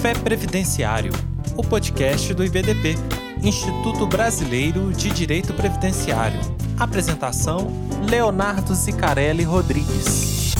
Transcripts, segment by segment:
Café Previdenciário, o podcast do IBDP, Instituto Brasileiro de Direito Previdenciário. Apresentação: Leonardo Zicarelli Rodrigues.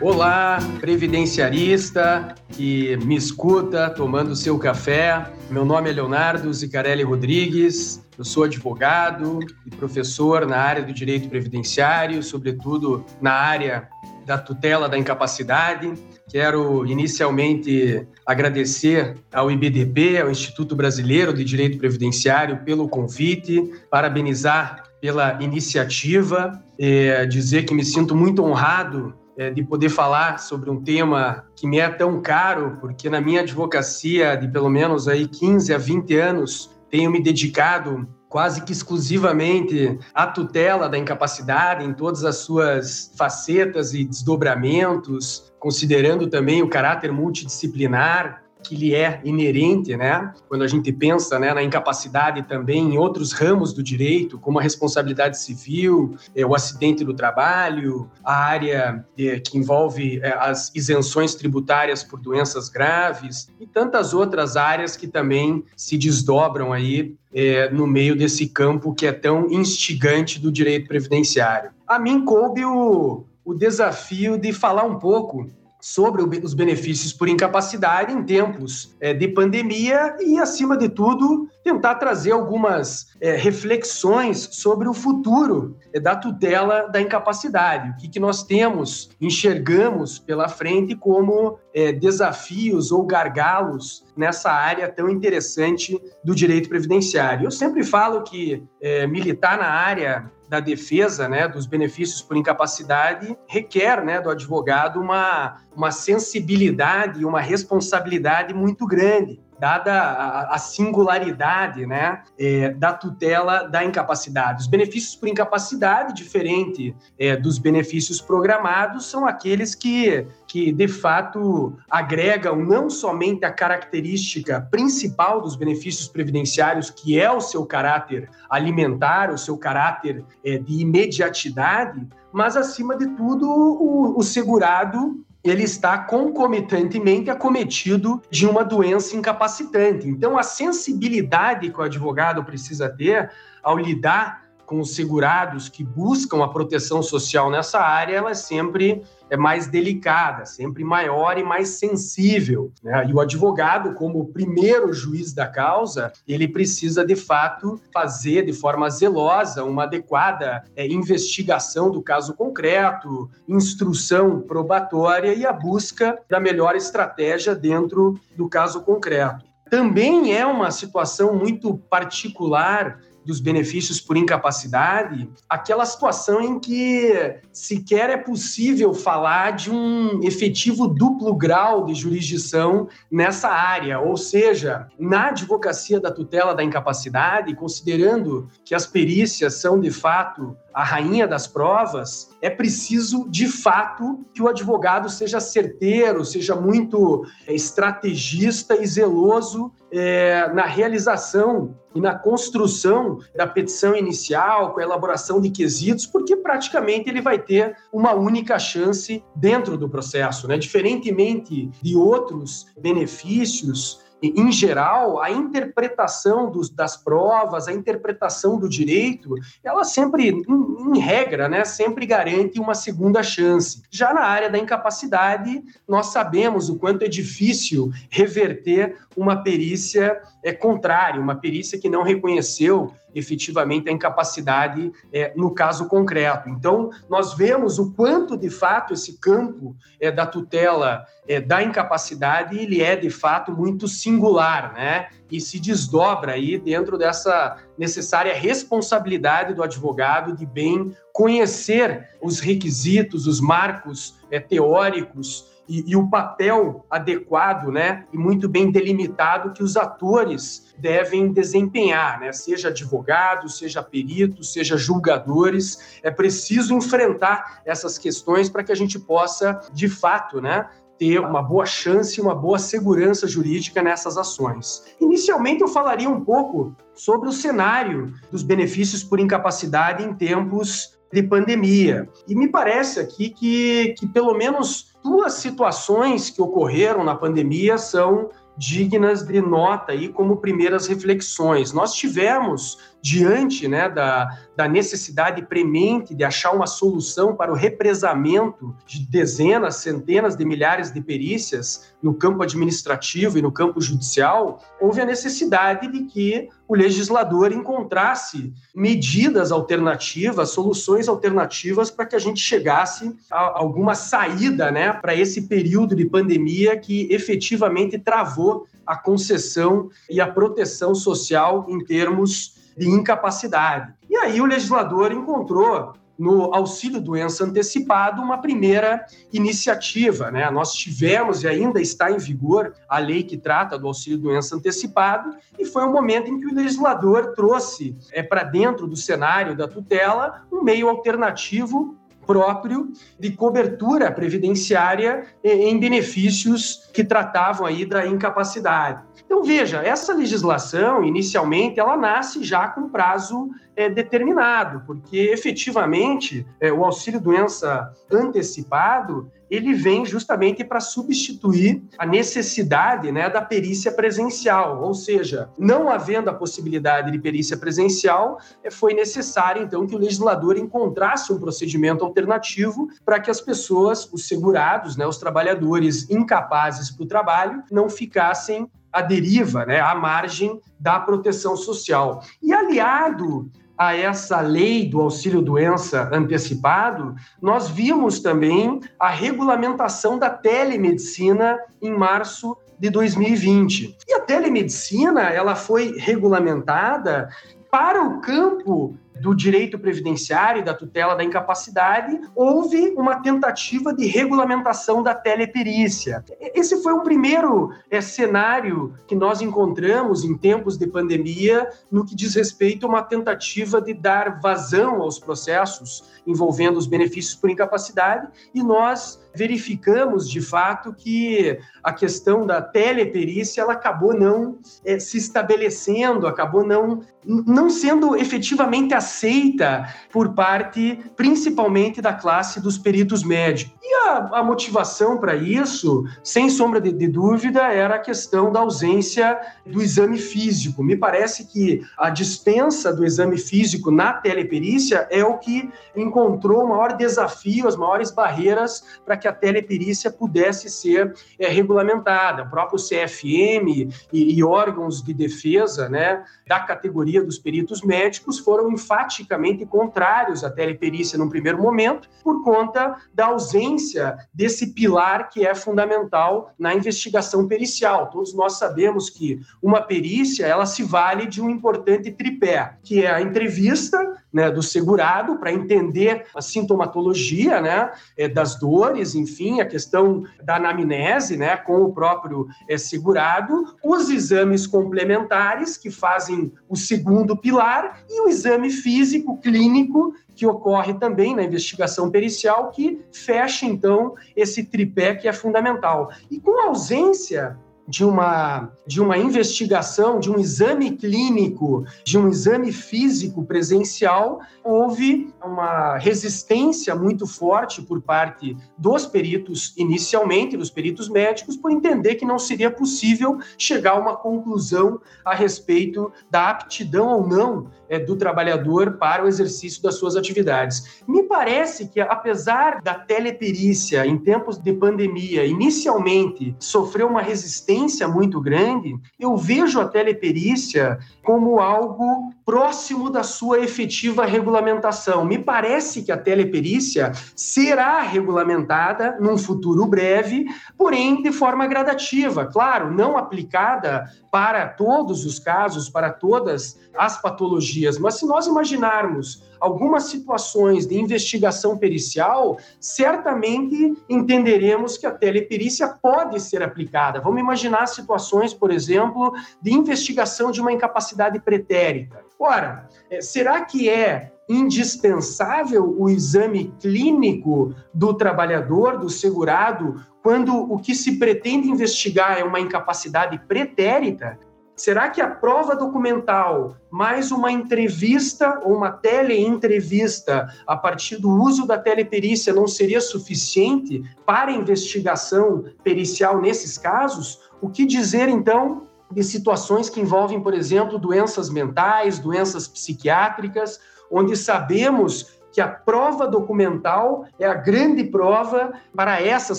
Olá, previdenciarista que me escuta tomando seu café. Meu nome é Leonardo Zicarelli Rodrigues, eu sou advogado e professor na área do direito previdenciário, sobretudo na área da tutela da incapacidade. Quero inicialmente agradecer ao IBDP, ao Instituto Brasileiro de Direito Previdenciário, pelo convite, parabenizar pela iniciativa, é, dizer que me sinto muito honrado é, de poder falar sobre um tema que me é tão caro, porque na minha advocacia de pelo menos aí 15 a 20 anos tenho me dedicado quase que exclusivamente à tutela da incapacidade em todas as suas facetas e desdobramentos, considerando também o caráter multidisciplinar que lhe é inerente, né? Quando a gente pensa né, na incapacidade também em outros ramos do direito, como a responsabilidade civil, é, o acidente do trabalho, a área é, que envolve é, as isenções tributárias por doenças graves e tantas outras áreas que também se desdobram aí é, no meio desse campo que é tão instigante do direito previdenciário. A mim coube o, o desafio de falar um pouco sobre os benefícios por incapacidade em tempos é, de pandemia e, acima de tudo, tentar trazer algumas é, reflexões sobre o futuro é, da tutela da incapacidade. O que, que nós temos, enxergamos pela frente como desafios ou gargalos nessa área tão interessante do direito previdenciário. Eu sempre falo que militar na área da defesa né, dos benefícios por incapacidade requer né, do advogado uma, uma sensibilidade e uma responsabilidade muito grande dada a, singularidade né, é, da tutela da incapacidade. Os benefícios por incapacidade, diferente é, dos benefícios programados, são aqueles que, que, de fato, agregam não somente a característica principal dos benefícios previdenciários, que é o seu caráter alimentar, o seu caráter é, de imediatidade, mas, acima de tudo, o, o segurado ele está concomitantemente acometido de uma doença incapacitante. Então, a sensibilidade que o advogado precisa ter ao lidar com os segurados que buscam a proteção social nessa área, ela é sempre é mais delicada, sempre maior e mais sensível. Né? E o advogado, como primeiro juiz da causa, ele precisa de fato fazer de forma zelosa uma adequada é, investigação do caso concreto, instrução probatória e a busca da melhor estratégia dentro do caso concreto. Também é uma situação muito particular dos benefícios por incapacidade, aquela situação em que sequer é possível falar de um efetivo duplo grau de jurisdição nessa área, ou seja, na advocacia da tutela da incapacidade, considerando que as perícias são de fato a rainha das provas, é preciso, de fato, que o advogado seja certeiro, seja muito é, estrategista e zeloso é, na realização e na construção da petição inicial, com a elaboração de quesitos, porque praticamente ele vai ter uma única chance dentro do processo, né? Diferentemente de outros benefícios em geral, a interpretação dos, das provas, a interpretação do direito, ela sempre, em, em, regra, né, sempre garante uma segunda chance. Já na área da incapacidade, nós sabemos o quanto é difícil reverter uma perícia é, contrária, uma perícia que não reconheceu efetivamente a incapacidade é, no caso concreto. Então, nós vemos o quanto, de fato, esse campo é, da tutela é, da incapacidade, ele é, de fato, muito singular, né? E se desdobra aí dentro dessa necessária responsabilidade do advogado de bem conhecer os requisitos, os marcos é, teóricos, e, e, o papel adequado, né, e muito bem delimitado que os atores devem desempenhar, né, seja advogados, seja peritos, seja julgadores, é preciso enfrentar essas questões para que a gente possa, de fato, né, ter uma boa chance, uma boa segurança jurídica nessas ações. Inicialmente, eu falaria um pouco sobre o cenário dos benefícios por incapacidade em tempos de pandemia. E me parece aqui que, que pelo menos duas situações que ocorreram na pandemia são dignas de nota aí como primeiras reflexões. Nós tivemos diante né, da, da necessidade premente de achar uma solução para o represamento de dezenas, centenas de milhares de perícias no campo administrativo e no campo judicial, houve a necessidade de que o legislador encontrasse medidas alternativas, soluções alternativas para que a gente chegasse a alguma saída né, para esse período de pandemia que efetivamente travou a concessão e a proteção social em termos de incapacidade. E aí o legislador encontrou no auxílio doença antecipado uma primeira iniciativa, né? Nós tivemos e ainda está em vigor a lei que trata do auxílio doença antecipado e foi um momento em que o legislador trouxe é, para dentro do cenário da tutela um meio alternativo próprio de cobertura previdenciária em benefícios que tratavam aí da incapacidade. Então veja, essa legislação inicialmente ela nasce já com prazo é, determinado, porque efetivamente é, o auxílio doença antecipado ele vem justamente para substituir a necessidade né, da perícia presencial, ou seja, não havendo a possibilidade de perícia presencial, é, foi necessário então que o legislador encontrasse um procedimento alternativo para que as pessoas, os segurados, né, os trabalhadores incapazes para o trabalho, não ficassem à deriva, né, à margem da proteção social. E aliado a essa lei do auxílio doença antecipado, nós vimos também a regulamentação da telemedicina em março de 2020. E a telemedicina, ela foi regulamentada para o campo do direito previdenciário e da tutela da incapacidade, houve uma tentativa de regulamentação da teleperícia. Esse foi um primeiro é, cenário que nós encontramos em tempos de pandemia no que diz respeito a uma tentativa de dar vazão aos processos envolvendo os benefícios por incapacidade e nós verificamos de fato que a questão da teleperícia ela acabou não é, se estabelecendo, acabou não, não sendo efetivamente aceita por parte, principalmente, da classe dos peritos médicos. E a, a motivação para isso, sem sombra de, de dúvida, era a questão da ausência do exame físico. Me parece que a dispensa do exame físico na teleperícia é o que encontrou o maior desafio, as maiores barreiras para que a teleperícia pudesse ser é, regulamentada. O próprio CFM e, e órgãos de defesa né, da categoria dos peritos médicos foram enfaticamente contrários à teleperícia num primeiro momento, por conta da ausência desse pilar que é fundamental na investigação pericial. Todos nós sabemos que uma perícia ela se vale de um importante tripé, que é a entrevista né, do segurado para entender a sintomatologia né, é, das dores, enfim, a questão da anamnese né, com o próprio é, segurado, os exames complementares que fazem o segundo pilar e o exame físico clínico que ocorre também na investigação pericial, que fecha, então, esse tripé que é fundamental. E com ausência de uma, de uma investigação, de um exame clínico, de um exame físico presencial, houve uma resistência muito forte por parte dos peritos, inicialmente, dos peritos médicos, por entender que não seria possível chegar a uma conclusão a respeito da aptidão ou não é, do trabalhador para o exercício das suas atividades. Me parece que, apesar da teleperícia, em tempos de pandemia, inicialmente sofreu uma resistência muito grande, eu vejo a teleperícia como algo próximo da sua efetiva regulamentação. Me parece que a teleperícia será regulamentada num futuro breve, porém de forma gradativa, claro, não aplicada para todos os casos, para todas as patologias, mas se nós imaginarmos algumas situações de investigação pericial, certamente entenderemos que a teleperícia pode ser aplicada. Vamos imaginar situações, por exemplo, de investigação de uma incapacidade pretérita. Ora, eh, será que é indispensável o exame clínico do trabalhador, do segurado, quando o que se pretende investigar é uma incapacidade pretérita? Será que a prova documental, mais uma entrevista ou uma teleentrevista a partir do uso da teleperícia não seria suficiente para investigação pericial nesses casos? O que dizer então de situações que envolvem, por exemplo, doenças mentais, doenças psiquiátricas, onde sabemos que a prova documental é a grande prova para essas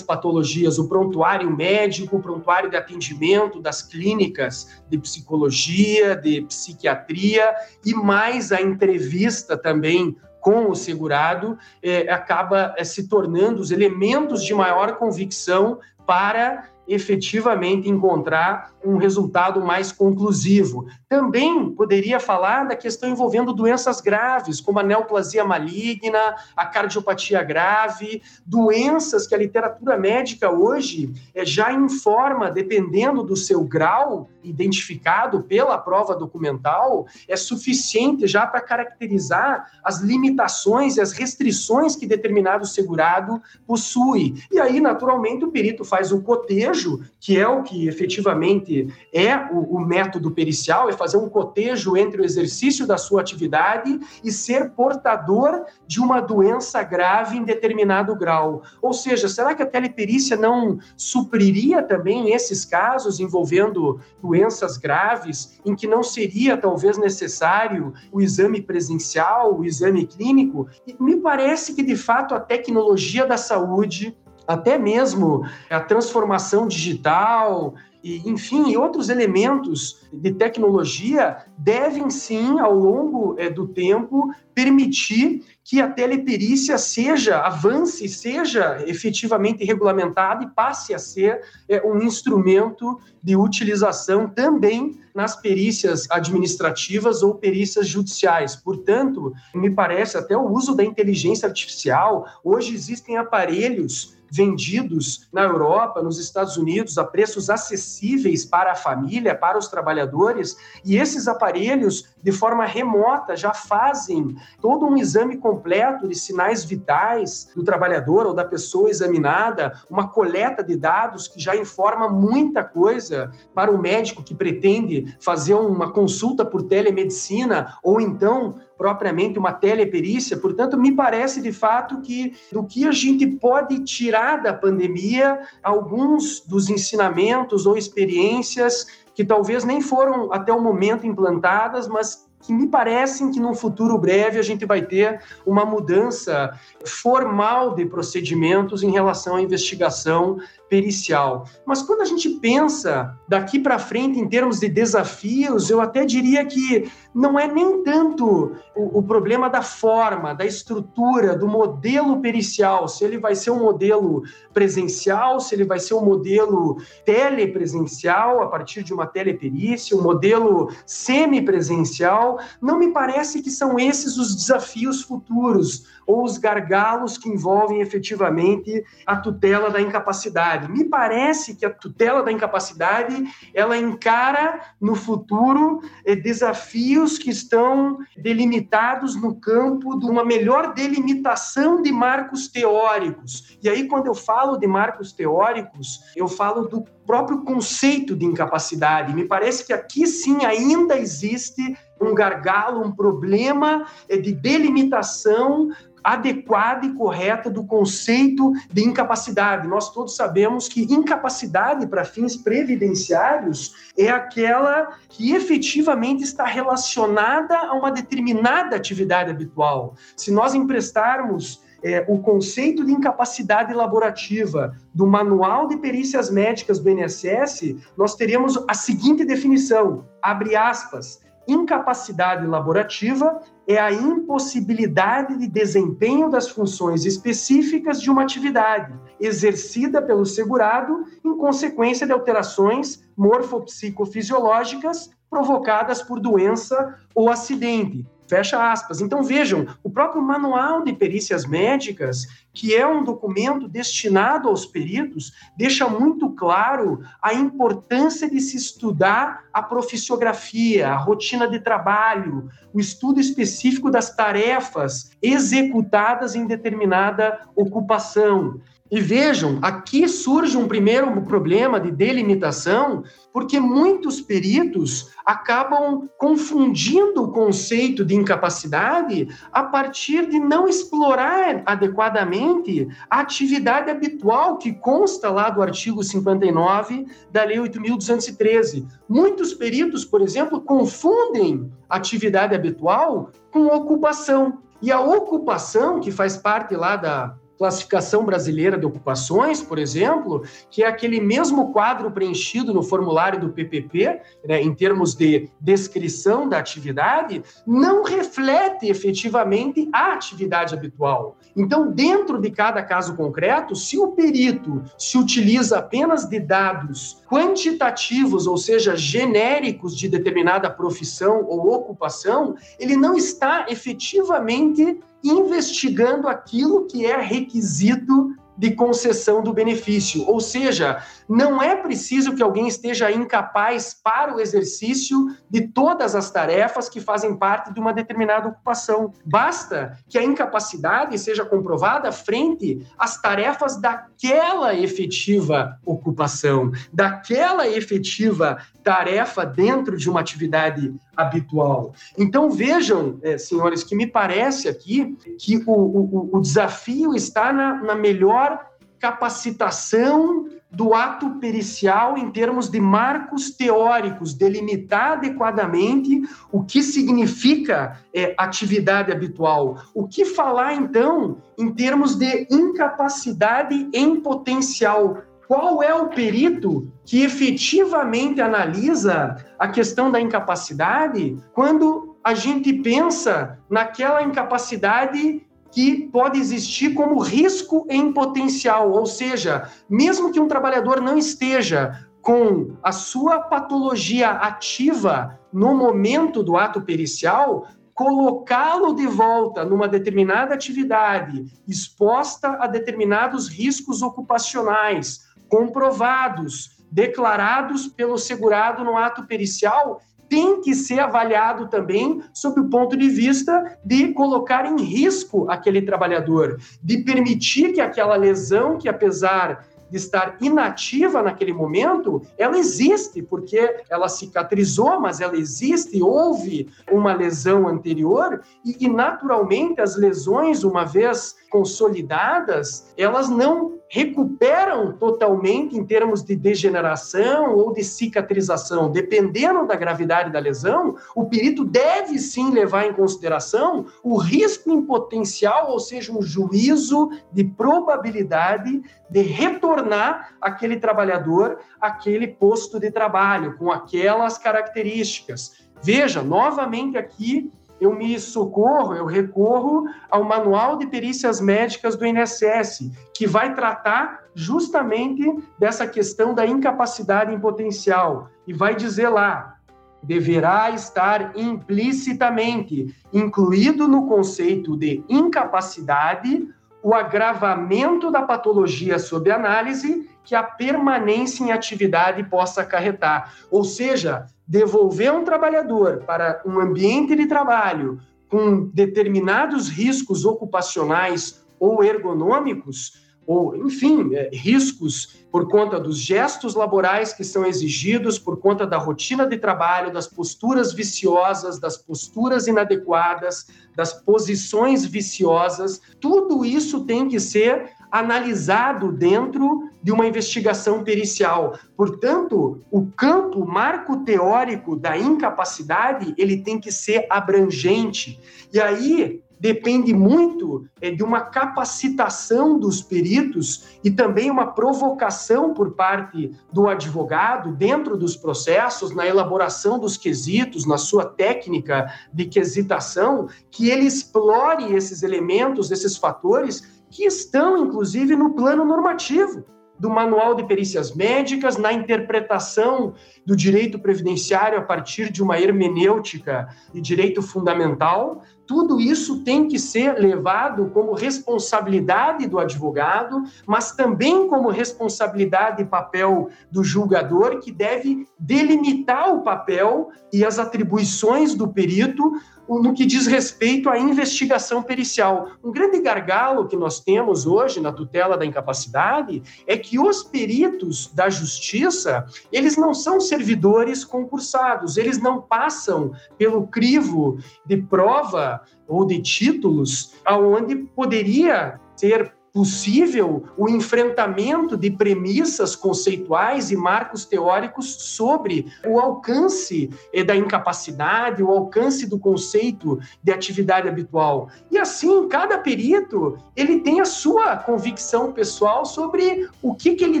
patologias, o prontuário médico, o prontuário de atendimento das clínicas de psicologia, de psiquiatria e mais a entrevista também com o segurado, é, acaba é, se tornando os elementos de maior convicção para efetivamente encontrar um resultado mais conclusivo. Também poderia falar da questão envolvendo doenças graves, como a neoplasia maligna, a cardiopatia grave, doenças que a literatura médica hoje é, já informa, dependendo do seu grau identificado pela prova documental, é suficiente já para caracterizar as limitações e as restrições que determinado segurado possui. E aí, naturalmente, o perito faz o cotejo cotejo, que é o que efetivamente é o, o, método pericial, é fazer um cotejo entre o exercício da sua atividade e ser portador de uma doença grave em determinado grau. Ou seja, será que a teleperícia não supriria também esses casos envolvendo doenças graves, em que não seria talvez necessário o exame presencial, o exame clínico? E me parece que, de fato, a tecnologia da saúde até mesmo a transformação digital, e, enfim, outros elementos de tecnologia devem sim, ao longo é, do tempo, permitir que a teleperícia seja, avance, seja efetivamente regulamentada e passe a ser é, um instrumento de utilização também nas perícias administrativas ou perícias judiciais. Portanto, me parece até o uso da inteligência artificial. Hoje existem aparelhos vendidos na Europa, nos Estados Unidos, a preços acessíveis para a família, para os trabalhadores, e esses aparelhos, de forma remota, já fazem todo um exame completo de sinais vitais do trabalhador ou da pessoa examinada, uma coleta de dados que já informa muita coisa para o médico que pretende fazer uma consulta por telemedicina ou então propriamente uma teleperícia. Portanto, me parece de fato que do que a gente pode tirar da pandemia, alguns dos ensinamentos ou experiências que talvez nem foram até o momento implantadas, mas que me parecem que num futuro breve a gente vai ter uma mudança formal de procedimentos em relação à investigação pericial. Mas quando a gente pensa daqui para frente em termos de desafios, eu até diria que não é nem tanto o, o, problema da forma, da estrutura, do modelo pericial, se ele vai ser um modelo presencial, se ele vai ser um modelo telepresencial a partir de uma teleperícia, um modelo semipresencial, não me parece que são esses os desafios futuros ou os gargalos que envolvem efetivamente a tutela da incapacidade. Me parece que a tutela da incapacidade ela encara no futuro eh, desafios que estão delimitados no campo de uma melhor delimitação de marcos teóricos. E aí, quando eu falo de marcos teóricos, eu falo do próprio conceito de incapacidade. Me parece que aqui sim ainda existe um gargalo, um problema de delimitação adequada e correta do conceito de incapacidade. Nós todos sabemos que incapacidade para fins previdenciários é aquela que efetivamente está relacionada a uma determinada atividade habitual. Se nós emprestarmos é, o conceito de incapacidade laborativa do Manual de Perícias Médicas do INSS, nós teríamos a seguinte definição, abre aspas, incapacidade laborativa é a impossibilidade de desempenho das funções específicas de uma atividade, exercida pelo segurado em consequência de alterações morfopsicofisiológicas provocadas por doença ou acidente. Fecha aspas. Então vejam, o próprio Manual de Perícias Médicas, que é um documento destinado aos peritos, deixa muito claro a importância de se estudar a profissiografia, a rotina de trabalho, o estudo específico das tarefas executadas em determinada ocupação. E vejam, aqui surge um primeiro problema de delimitação, porque muitos peritos acabam confundindo o conceito de incapacidade a partir de não explorar adequadamente a atividade habitual que consta lá do artigo 59 da Lei 8.213. Muitos peritos, por exemplo, confundem atividade habitual com ocupação. E a ocupação, que faz parte lá da classificação brasileira de ocupações, por exemplo, que é aquele mesmo quadro preenchido no formulário do PPP, né, em termos de descrição da atividade, não reflete efetivamente a atividade habitual. Então, dentro de cada caso concreto, se o perito se utiliza apenas de dados quantitativos, ou seja, genéricos de determinada profissão ou ocupação, ele não está efetivamente investigando aquilo que é requisito de concessão do benefício. Ou seja, não é preciso que alguém esteja incapaz para o exercício de todas as tarefas que fazem parte de uma determinada ocupação. Basta que a incapacidade seja comprovada frente às tarefas daquela efetiva ocupação, daquela efetiva tarefa dentro de uma atividade habitual. Então vejam, é, senhores, que me parece aqui que o, o, o desafio está na, na melhor capacitação do ato pericial em termos de marcos teóricos, delimitar adequadamente o que significa é, atividade habitual. O que falar, então, em termos de incapacidade em potencial? Qual é o perito que efetivamente analisa a questão da incapacidade quando a gente pensa naquela incapacidade que pode existir como risco em potencial, ou seja, mesmo que um trabalhador não esteja com a sua patologia ativa no momento do ato pericial, colocá-lo de volta numa determinada atividade exposta a determinados riscos ocupacionais comprovados, declarados pelo segurado no ato pericial, tem que ser avaliado também sob o ponto de vista de colocar em risco aquele trabalhador, de permitir que aquela lesão, que apesar de estar inativa naquele momento, ela existe, porque ela cicatrizou, mas ela existe, houve uma lesão anterior, e, e naturalmente as lesões, uma vez consolidadas, elas não recuperam totalmente em termos de degeneração ou de cicatrização. Dependendo da gravidade da lesão, o perito deve sim levar em consideração o risco em potencial, ou seja, um juízo de probabilidade de retornar aquele trabalhador àquele posto de trabalho, com aquelas características. Veja, novamente aqui, eu me socorro, eu recorro ao Manual de Perícias Médicas do INSS, que vai tratar justamente dessa questão da incapacidade em potencial e vai dizer lá deverá estar implicitamente incluído no conceito de incapacidade o agravamento da patologia sob análise que a permanência em atividade possa acarretar. Ou seja, devolver um trabalhador para um ambiente de trabalho com determinados riscos ocupacionais ou ergonômicos, ou, enfim, é, riscos por conta dos gestos laborais que são exigidos, por conta da rotina de trabalho, das posturas viciosas, das posturas inadequadas, das posições viciosas, tudo isso tem que ser analisado dentro de uma investigação pericial. Portanto, o campo marco teórico da incapacidade, ele tem que ser abrangente. E aí depende muito é, de uma capacitação dos peritos e também uma provocação por parte do advogado dentro dos processos, na elaboração dos quesitos, na sua técnica de quesitação, que ele explore esses elementos, esses fatores que estão, inclusive, no plano normativo. do Manual de Perícias Médicas, na interpretação do direito previdenciário a partir de uma hermenêutica de direito fundamental, tudo isso tem que ser levado como responsabilidade do advogado, mas também como responsabilidade e papel do julgador, que deve delimitar o papel e as atribuições do perito no que diz respeito à investigação pericial. Um grande gargalo que nós temos hoje na tutela da incapacidade é que os peritos da justiça, eles não são servidores concursados, eles não passam pelo crivo de prova ou de títulos aonde poderia ser possível o enfrentamento de premissas conceituais e marcos teóricos sobre o alcance eh, da incapacidade, o alcance do conceito de atividade habitual. E assim, cada perito, ele tem a sua convicção pessoal sobre o que, que ele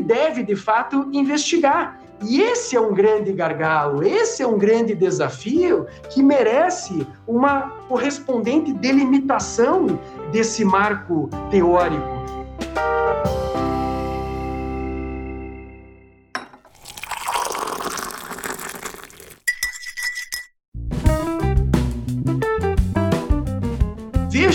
deve, de fato, investigar. E esse é um grande gargalo, esse é um grande desafio que merece uma correspondente delimitação desse marco teórico.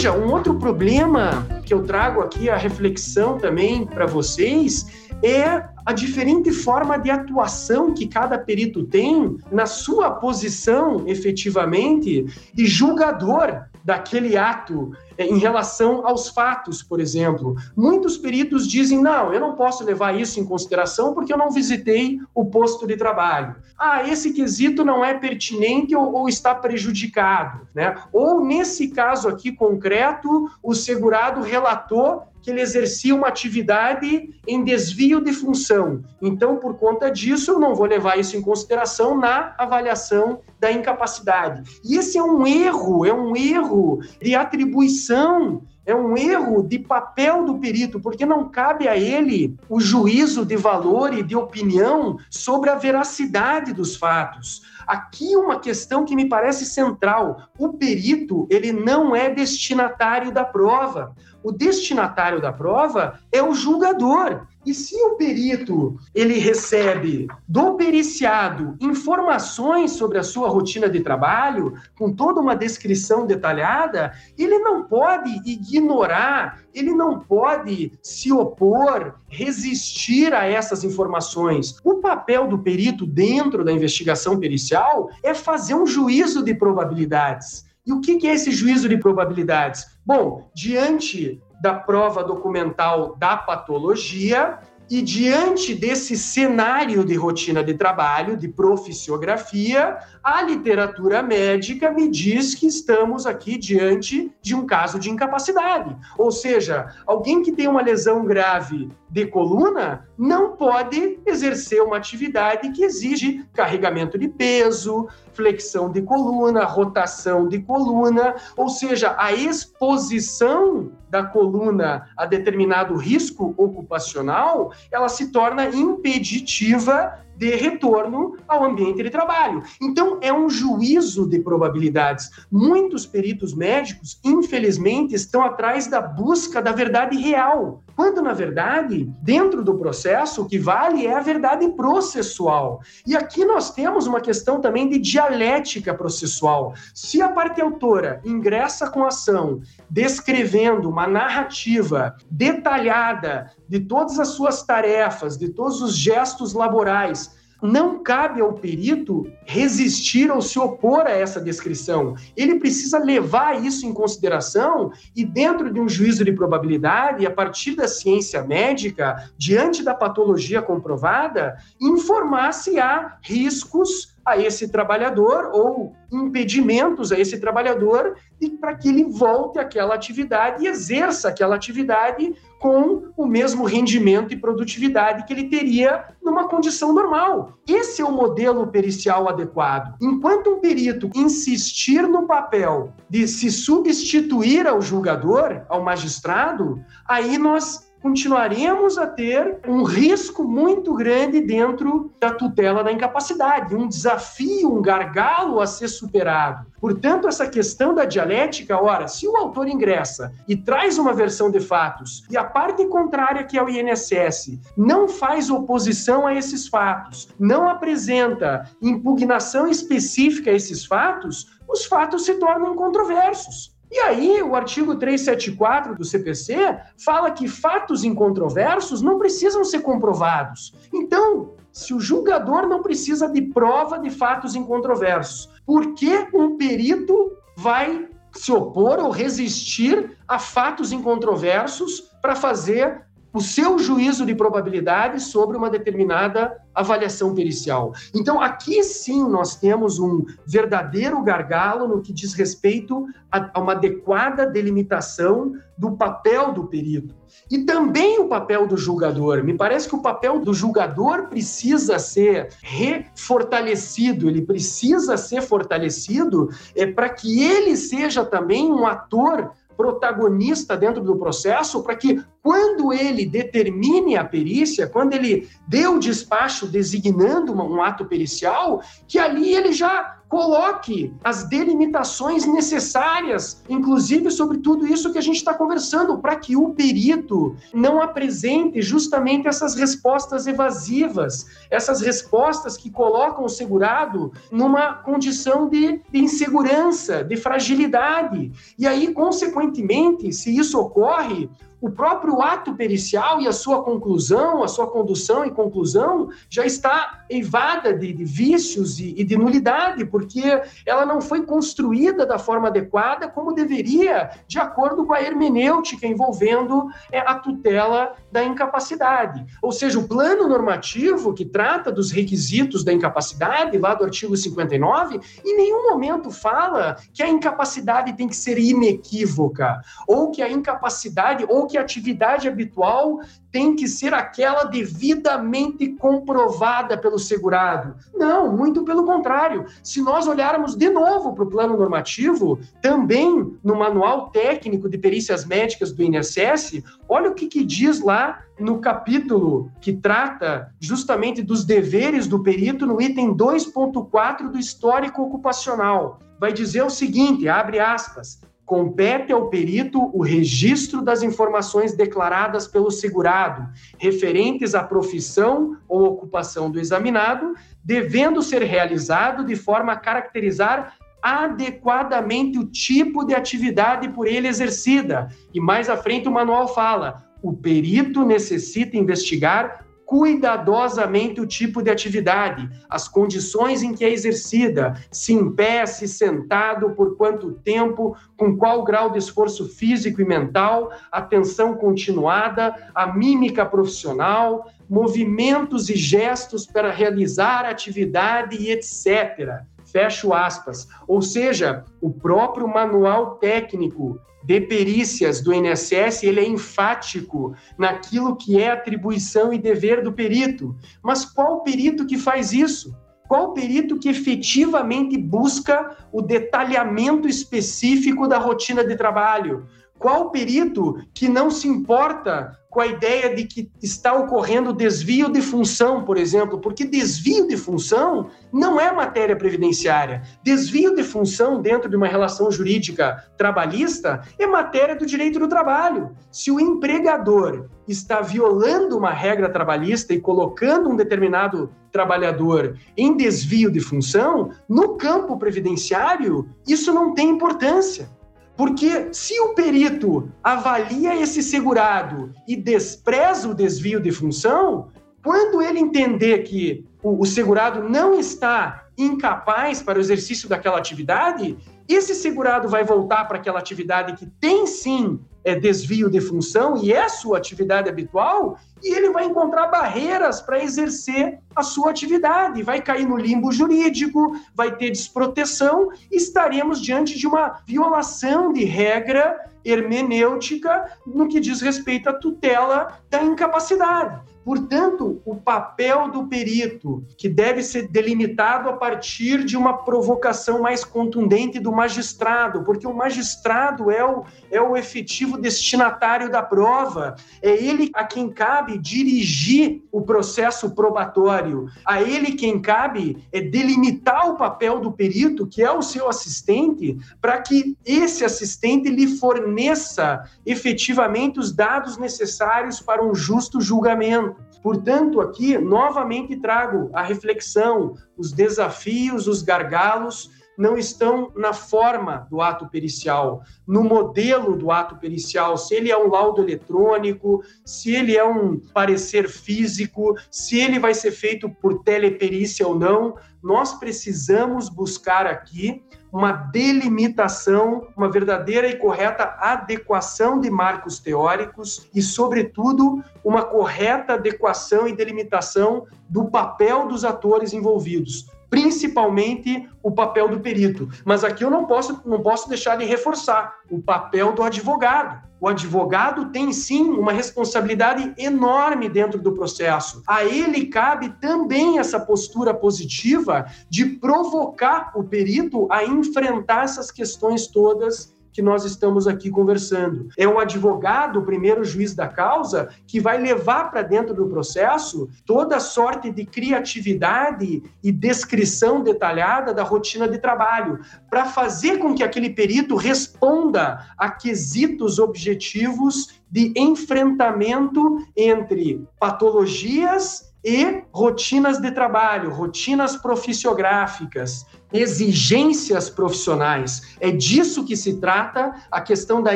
Veja, um outro problema que eu trago aqui a reflexão também para vocês é a diferente forma de atuação que cada perito tem na sua posição, efetivamente, de julgador daquele ato é, em relação aos fatos, por exemplo. Muitos peritos dizem: não, eu não posso levar isso em consideração porque eu não visitei o posto de trabalho. Ah, esse quesito não é pertinente ou, ou está prejudicado. Né? Ou, nesse caso aqui concreto, o segurado relatou que ele exercia uma atividade em desvio de função. Então, por conta disso, eu não vou levar isso em consideração na avaliação da incapacidade. E esse é um erro, é um erro de atribuição é um erro de papel do perito, porque não cabe a ele o juízo de valor e de opinião sobre a veracidade dos fatos. Aqui uma questão que me parece central: o perito ele não é destinatário da prova. O destinatário da prova é o julgador. E se o perito ele recebe do periciado informações sobre a sua rotina de trabalho, com toda uma descrição detalhada, ele não pode ignorar, ele não pode se opor, resistir a essas informações. O papel do perito dentro da investigação pericial é fazer um juízo de probabilidades. E o que é esse juízo de probabilidades? Bom, diante da prova documental da patologia, e diante desse cenário de rotina de trabalho, de proficiografia, a literatura médica me diz que estamos aqui diante de um caso de incapacidade. Ou seja, alguém que tem uma lesão grave de coluna não pode exercer uma atividade que exige carregamento de peso, flexão de coluna, rotação de coluna, ou seja, a exposição da coluna a determinado risco ocupacional, ela se torna impeditiva de retorno ao ambiente de trabalho. Então, é um juízo de probabilidades. Muitos peritos médicos, infelizmente, estão atrás da busca da verdade real, quando, na verdade, dentro do processo, o que vale é a verdade processual. E aqui nós temos uma questão também de dialética processual. Se a parte autora ingressa com ação descrevendo uma narrativa detalhada de todas as suas tarefas, de todos os gestos laborais, não cabe ao perito resistir ou se opor a essa descrição. Ele precisa levar isso em consideração e, dentro de um juízo de probabilidade, a partir da ciência médica, diante da patologia comprovada, informar se há riscos a esse trabalhador ou impedimentos a esse trabalhador e para que ele volte àquela atividade e exerça aquela atividade com o mesmo rendimento e produtividade que ele teria numa condição normal. Esse é o modelo pericial adequado. Enquanto um perito insistir no papel de se substituir ao julgador, ao magistrado, aí nós continuaremos a ter um risco muito grande dentro da tutela da incapacidade, um desafio, um gargalo a ser superado. Portanto, essa questão da dialética, ora, se o autor ingressa e traz uma versão de fatos e a parte contrária, que é o INSS, não faz oposição a esses fatos, não apresenta impugnação específica a esses fatos, os fatos se tornam controversos. E aí, o artigo 374 do CPC fala que fatos incontroversos não precisam ser comprovados. Então, se o julgador não precisa de prova de fatos incontroversos, por que um perito vai se opor ou resistir a fatos incontroversos para fazer o seu juízo de probabilidade sobre uma determinada avaliação pericial. Então, aqui sim nós temos um verdadeiro gargalo no que diz respeito a, uma adequada delimitação do papel do perito. E também o papel do julgador. Me parece que o papel do julgador precisa ser refortalecido, ele precisa ser fortalecido é, para que ele seja também um ator protagonista dentro do processo para que, quando ele determine a perícia, quando ele dê o despacho designando um ato pericial, que ali ele já coloque as delimitações necessárias, inclusive sobre tudo isso que a gente está conversando, para que o perito não apresente justamente essas respostas evasivas, essas respostas que colocam o segurado numa condição de, de insegurança, de fragilidade. E aí, consequentemente, se isso ocorre, o próprio ato pericial e a sua conclusão, a sua condução e conclusão já está eivada de, de vícios e, e, de nulidade, porque ela não foi construída da forma adequada como deveria, de acordo com a hermenêutica envolvendo é, a tutela da incapacidade. Ou seja, o plano normativo que trata dos requisitos da incapacidade, lá do artigo 59, em nenhum momento fala que a incapacidade tem que ser inequívoca, ou que a incapacidade, ou que a atividade habitual tem que ser aquela devidamente comprovada pelo segurado. Não, muito pelo contrário. Se nós olharmos de novo para o plano normativo, também no manual técnico de perícias médicas do INSS, olha o que, que diz lá no capítulo que trata justamente dos deveres do perito, no item 2.4 do histórico ocupacional. Vai dizer o seguinte: abre aspas compete ao perito o registro das informações declaradas pelo segurado, referentes à profissão ou ocupação do examinado, devendo ser realizado de forma a caracterizar adequadamente o tipo de atividade por ele exercida. E mais à frente o manual fala: o perito necessita investigar cuidadosamente o tipo de atividade, as condições em que é exercida, se em pé, se sentado, por quanto tempo, com qual grau de esforço físico e mental, atenção continuada, a mímica profissional, movimentos e gestos para realizar atividade e etc. Fecho aspas. Ou seja, o próprio manual técnico de perícias do INSS, ele é enfático naquilo que é atribuição e dever do perito. Mas qual perito que faz isso? Qual perito que efetivamente busca o detalhamento específico da rotina de trabalho? Qual perito que não se importa com a ideia de que está ocorrendo desvio de função, por exemplo, porque desvio de função não é matéria previdenciária. Desvio de função dentro de uma relação jurídica trabalhista é matéria do direito do trabalho. Se o empregador está violando uma regra trabalhista e colocando um determinado trabalhador em desvio de função, no campo previdenciário, isso não tem importância. Porque se o perito avalia esse segurado e despreza o desvio de função, quando ele entender que o, segurado não está incapaz para o exercício daquela atividade, esse segurado vai voltar para aquela atividade que tem sim é, desvio de função e é sua atividade habitual, e ele vai encontrar barreiras para exercer a sua atividade, vai cair no limbo jurídico, vai ter desproteção, estaremos diante de uma violação de regra hermenêutica no que diz respeito à tutela da incapacidade. Portanto, o papel do perito, que deve ser delimitado a partir de uma provocação mais contundente do magistrado, porque o magistrado é o, é o efetivo destinatário da prova, é ele a quem cabe dirigir o processo probatório, a ele quem cabe é delimitar o papel do perito, que é o seu assistente, para que esse assistente lhe forneça efetivamente os dados necessários para um justo julgamento. Portanto, aqui novamente trago a reflexão, os desafios, os gargalos não estão na forma do ato pericial, no modelo do ato pericial, se ele é um laudo eletrônico, se ele é um parecer físico, se ele vai ser feito por teleperícia ou não, nós precisamos buscar aqui uma delimitação, uma verdadeira e correta adequação de marcos teóricos e, sobretudo, uma correta adequação e delimitação do papel dos atores envolvidos principalmente o papel do perito. Mas aqui eu não posso, não posso deixar de reforçar o papel do advogado. O advogado tem sim uma responsabilidade enorme dentro do processo. A ele cabe também essa postura positiva de provocar o perito a enfrentar essas questões todas que nós estamos aqui conversando. É o advogado, o primeiro juiz da causa, que vai levar para dentro do processo toda sorte de criatividade e descrição detalhada da rotina de trabalho, para fazer com que aquele perito responda a quesitos objetivos de enfrentamento entre patologias e rotinas de trabalho, rotinas proficiográficas, exigências profissionais. É disso que se trata a questão da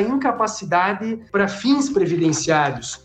incapacidade para fins previdenciários.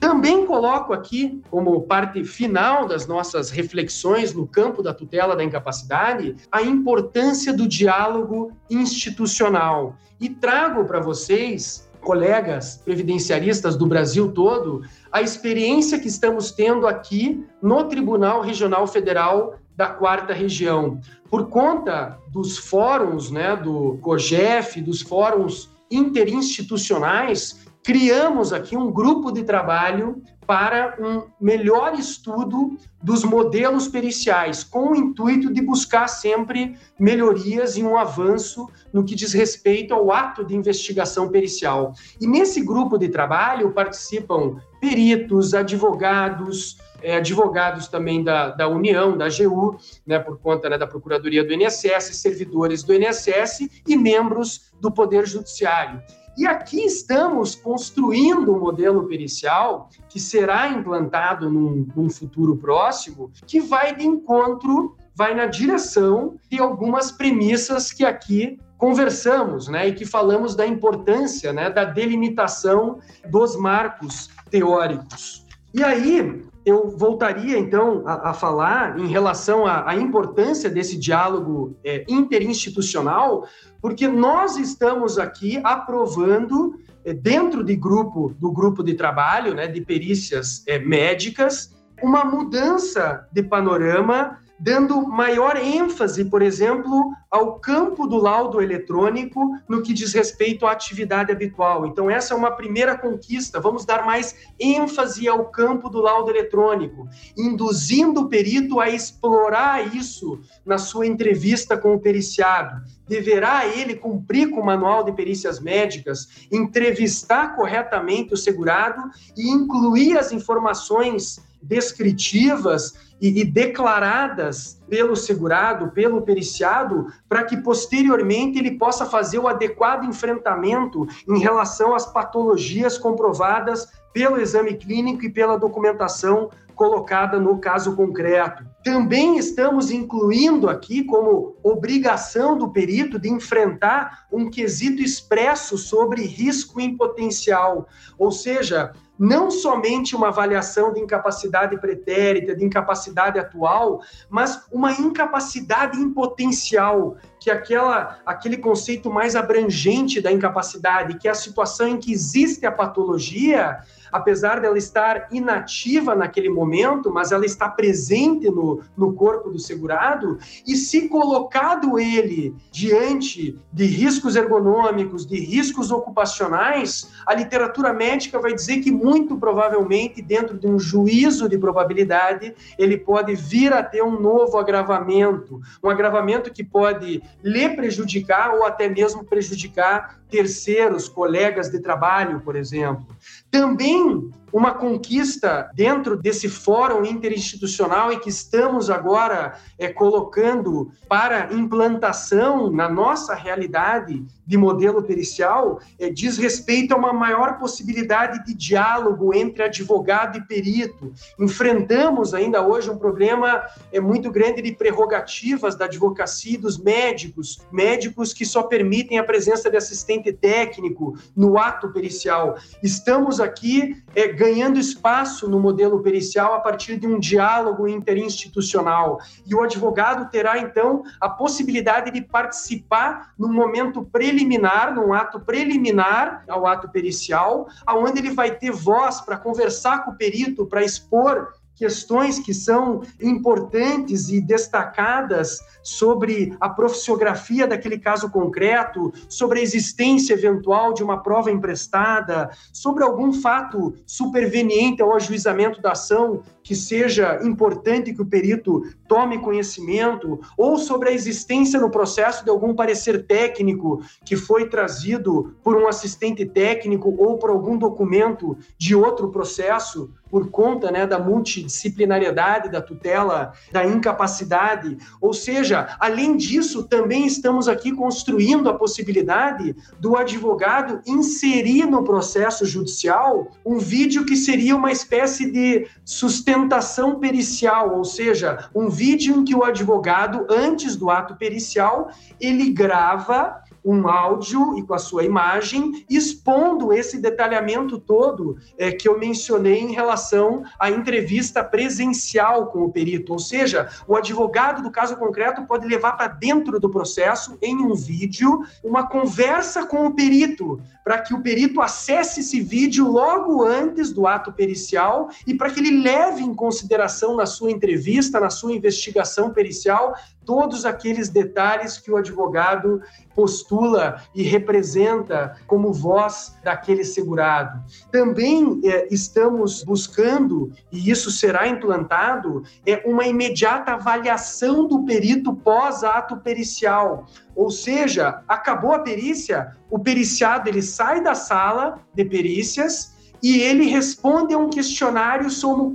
Também coloco aqui, como parte final das nossas reflexões no campo da tutela da incapacidade, a importância do diálogo institucional. E trago para vocês, colegas previdenciaristas do Brasil todo, a experiência que estamos tendo aqui no Tribunal Regional Federal da quarta região. Por conta dos fóruns, né, do COGEF, dos fóruns interinstitucionais, criamos aqui um grupo de trabalho para um melhor estudo dos modelos periciais, com o intuito de buscar sempre melhorias e um avanço no que diz respeito ao ato de investigação pericial. E nesse grupo de trabalho participam peritos, advogados, é, advogados também da, da União, da AGU, né, por conta né, da Procuradoria do INSS, servidores do INSS e membros do Poder Judiciário. E aqui estamos construindo um modelo pericial que será implantado num, num futuro próximo, que vai de encontro, vai na direção de algumas premissas que aqui conversamos, né, e que falamos da importância, né, da delimitação dos marcos teóricos. E aí, eu voltaria então a, a falar em relação à, importância desse diálogo é, interinstitucional, porque nós estamos aqui aprovando é, dentro de grupo do grupo de trabalho, né, de perícias é, médicas, uma mudança de panorama dando maior ênfase, por exemplo, ao campo do laudo eletrônico no que diz respeito à atividade habitual. Então, essa é uma primeira conquista. Vamos dar mais ênfase ao campo do laudo eletrônico, induzindo o perito a explorar isso na sua entrevista com o periciado. Deverá ele cumprir com o manual de perícias médicas, entrevistar corretamente o segurado e incluir as informações descritivas e, e declaradas pelo segurado, pelo periciado, para que posteriormente ele possa fazer o adequado enfrentamento em relação às patologias comprovadas pelo exame clínico e pela documentação colocada no caso concreto. Também estamos incluindo aqui como obrigação do perito de enfrentar um quesito expresso sobre risco em potencial, ou seja, não somente uma avaliação de incapacidade pretérita, de incapacidade atual, mas uma incapacidade em potencial, que aquela, aquele conceito mais abrangente da incapacidade, que é a situação em que existe a patologia, apesar dela estar inativa naquele momento, mas ela está presente no, no corpo do segurado, e se colocado ele diante de riscos ergonômicos, de riscos ocupacionais, a literatura médica vai dizer que muito provavelmente, dentro de um juízo de probabilidade, ele pode vir a ter um novo agravamento, um agravamento que pode lhe prejudicar ou até mesmo prejudicar terceiros, colegas de trabalho, por exemplo. Também uma conquista dentro desse fórum interinstitucional e que estamos agora é, colocando para implantação na nossa realidade de modelo pericial é, diz respeito a uma maior possibilidade de diálogo entre advogado e perito. Enfrentamos ainda hoje um problema é, muito grande de prerrogativas da advocacia e dos médicos, médicos que só permitem a presença de assistente técnico no ato pericial. Estamos aqui é, ganhando espaço no modelo pericial a partir de um diálogo interinstitucional. E o advogado terá, então, a possibilidade de participar no momento preliminar, num ato preliminar ao ato pericial, aonde ele vai ter voz para conversar com o perito, para expor questões que são importantes e destacadas sobre a profissiografia daquele caso concreto, sobre a existência eventual de uma prova emprestada, sobre algum fato superveniente ao ajuizamento da ação que seja importante que o perito tome conhecimento, ou sobre a existência no processo de algum parecer técnico que foi trazido por um assistente técnico ou por algum documento de outro processo, por conta né, da multidisciplinariedade, da tutela, da incapacidade. Ou seja, além disso, também estamos aqui construindo a possibilidade do advogado inserir no processo judicial um vídeo que seria uma espécie de sustentação sustentação pericial, ou seja, um vídeo em que o advogado, antes do ato pericial, ele grava um áudio e com a sua imagem, expondo esse detalhamento todo é, que eu mencionei em relação à entrevista presencial com o perito. Ou seja, o advogado do caso concreto pode levar para dentro do processo, em um vídeo, uma conversa com o perito, para que o perito acesse esse vídeo logo antes do ato pericial e para que ele leve em consideração na sua entrevista, na sua investigação pericial, todos aqueles detalhes que o advogado postula e representa como voz daquele segurado. Também é, estamos buscando, e isso será implantado, é uma imediata avaliação do perito pós-ato pericial. Ou seja, acabou a perícia, o periciado ele sai da sala de perícias e ele responde a um questionário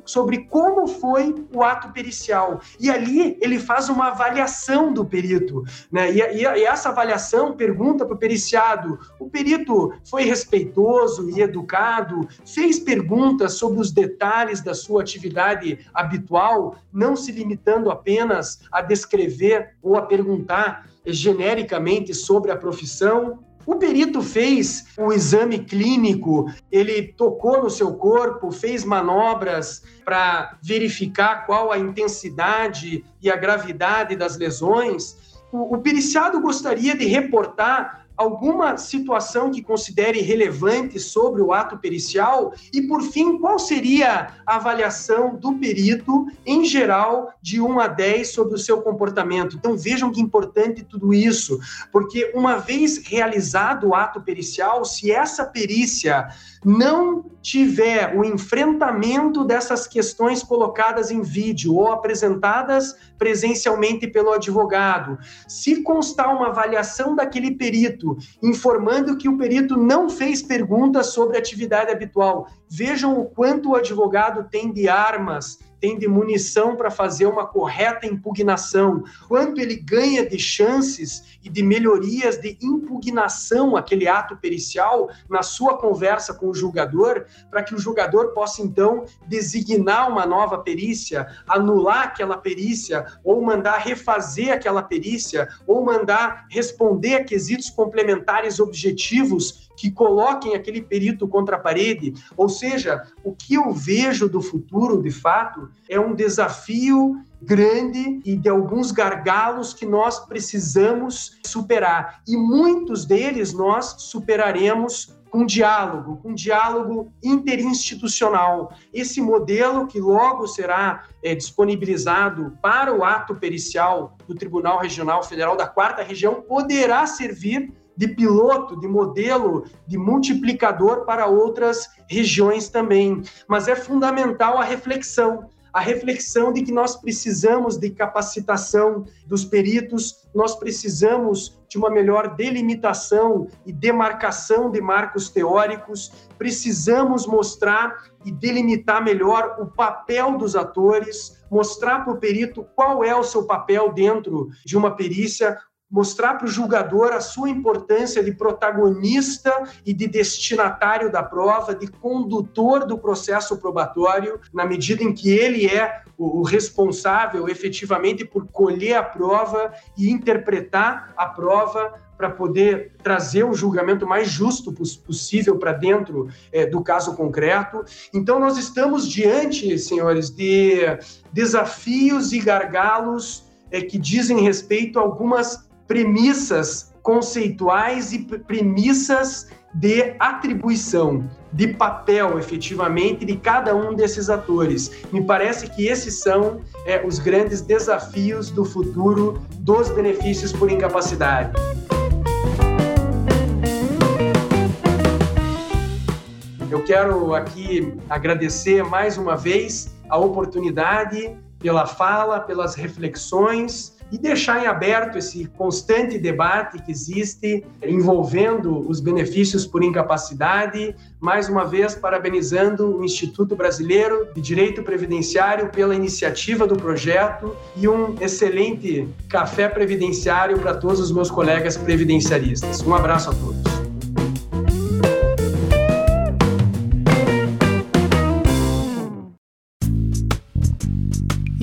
sobre, como foi o ato pericial. E ali ele faz uma avaliação do perito. Né? E, e, e essa avaliação pergunta para o periciado: o perito foi respeitoso e educado, fez perguntas sobre os detalhes da sua atividade habitual, não se limitando apenas a descrever ou a perguntar genericamente sobre a profissão, o perito fez o exame clínico, ele tocou no seu corpo, fez manobras para verificar qual a intensidade e a gravidade das lesões. O, o periciado gostaria de reportar alguma situação que considere relevante sobre o ato pericial? E, por fim, qual seria a avaliação do perito, em geral, de 1 a 10 sobre o seu comportamento? Então, vejam que importante tudo isso, porque uma vez realizado o ato pericial, se essa perícia não tiver o enfrentamento dessas questões colocadas em vídeo ou apresentadas presencialmente pelo advogado, se constar uma avaliação daquele perito informando que o perito não fez perguntas sobre atividade habitual, vejam o quanto o advogado tem de armas tem de munição para fazer uma correta impugnação, quanto ele ganha de chances e de melhorias de impugnação aquele ato pericial na sua conversa com o julgador, para que o julgador possa então designar uma nova perícia, anular aquela perícia ou mandar refazer aquela perícia ou mandar responder a quesitos complementares objetivos que coloquem aquele perito contra a parede. Ou seja, o que eu vejo do futuro, de fato, é um desafio grande e de alguns gargalos que nós precisamos superar. E muitos deles nós superaremos com diálogo, com diálogo interinstitucional. Esse modelo que logo será é, disponibilizado para o ato pericial do Tribunal Regional Federal da Quarta Região poderá servir de piloto, de modelo, de multiplicador para outras regiões também. Mas é fundamental a reflexão a reflexão de que nós precisamos de capacitação dos peritos, nós precisamos de uma melhor delimitação e demarcação de marcos teóricos, precisamos mostrar e delimitar melhor o papel dos atores, mostrar para o perito qual é o seu papel dentro de uma perícia, mostrar para o julgador a sua importância de protagonista e de destinatário da prova, de condutor do processo probatório, na medida em que ele é o responsável efetivamente por colher a prova e interpretar a prova para poder trazer o julgamento mais justo possível para dentro é, do caso concreto. Então, nós estamos diante, senhores, de desafios e gargalos é, que dizem respeito a algumas premissas conceituais e premissas de atribuição, de papel, efetivamente, de cada um desses atores. Me parece que esses são é, os grandes desafios do futuro dos benefícios por incapacidade. Eu quero aqui agradecer mais uma vez a oportunidade pela fala, pelas reflexões e deixar em aberto esse constante debate que existe envolvendo os benefícios por incapacidade. Mais uma vez, parabenizando o Instituto Brasileiro de Direito Previdenciário pela iniciativa do projeto e um excelente café previdenciário para todos os meus colegas previdenciaristas. Um abraço a todos.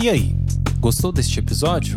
E aí, gostou deste episódio?